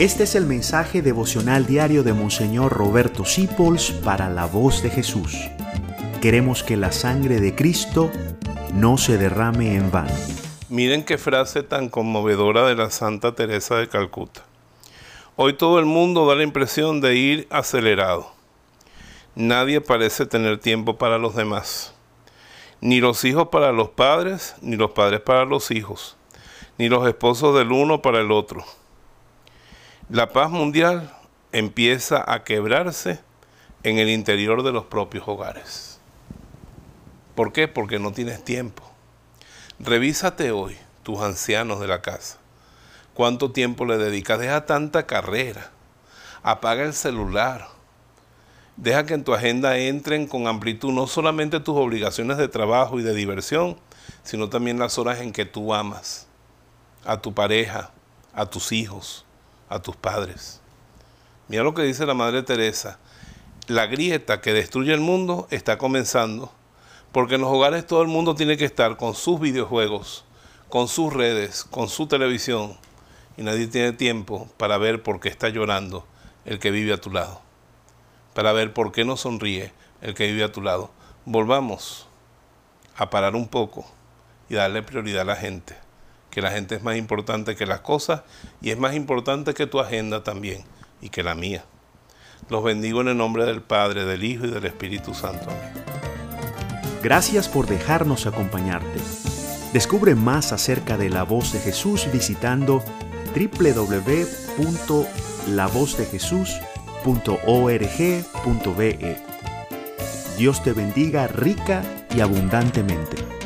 Este es el mensaje devocional diario de Monseñor Roberto Sipols para la voz de Jesús. Queremos que la sangre de Cristo no se derrame en vano. Miren qué frase tan conmovedora de la Santa Teresa de Calcuta. Hoy todo el mundo da la impresión de ir acelerado. Nadie parece tener tiempo para los demás. Ni los hijos para los padres, ni los padres para los hijos, ni los esposos del uno para el otro la paz mundial empieza a quebrarse en el interior de los propios hogares. ¿Por qué? Porque no tienes tiempo. Revísate hoy, tus ancianos de la casa. ¿Cuánto tiempo le dedicas? Deja tanta carrera. Apaga el celular. Deja que en tu agenda entren con amplitud no solamente tus obligaciones de trabajo y de diversión, sino también las horas en que tú amas a tu pareja, a tus hijos, a tus padres. Mira lo que dice la Madre Teresa. La grieta que destruye el mundo está comenzando porque en los hogares todo el mundo tiene que estar con sus videojuegos, con sus redes, con su televisión y nadie tiene tiempo para ver por qué está llorando el que vive a tu lado, para ver por qué no sonríe el que vive a tu lado. Volvamos a parar un poco y darle prioridad a la gente que la gente es más importante que las cosas y es más importante que tu agenda también y que la mía. Los bendigo en el nombre del Padre, del Hijo y del Espíritu Santo. Gracias por dejarnos acompañarte. Descubre más acerca de la voz de Jesús visitando www.lavozdejesús.org.be. Dios te bendiga rica y abundantemente.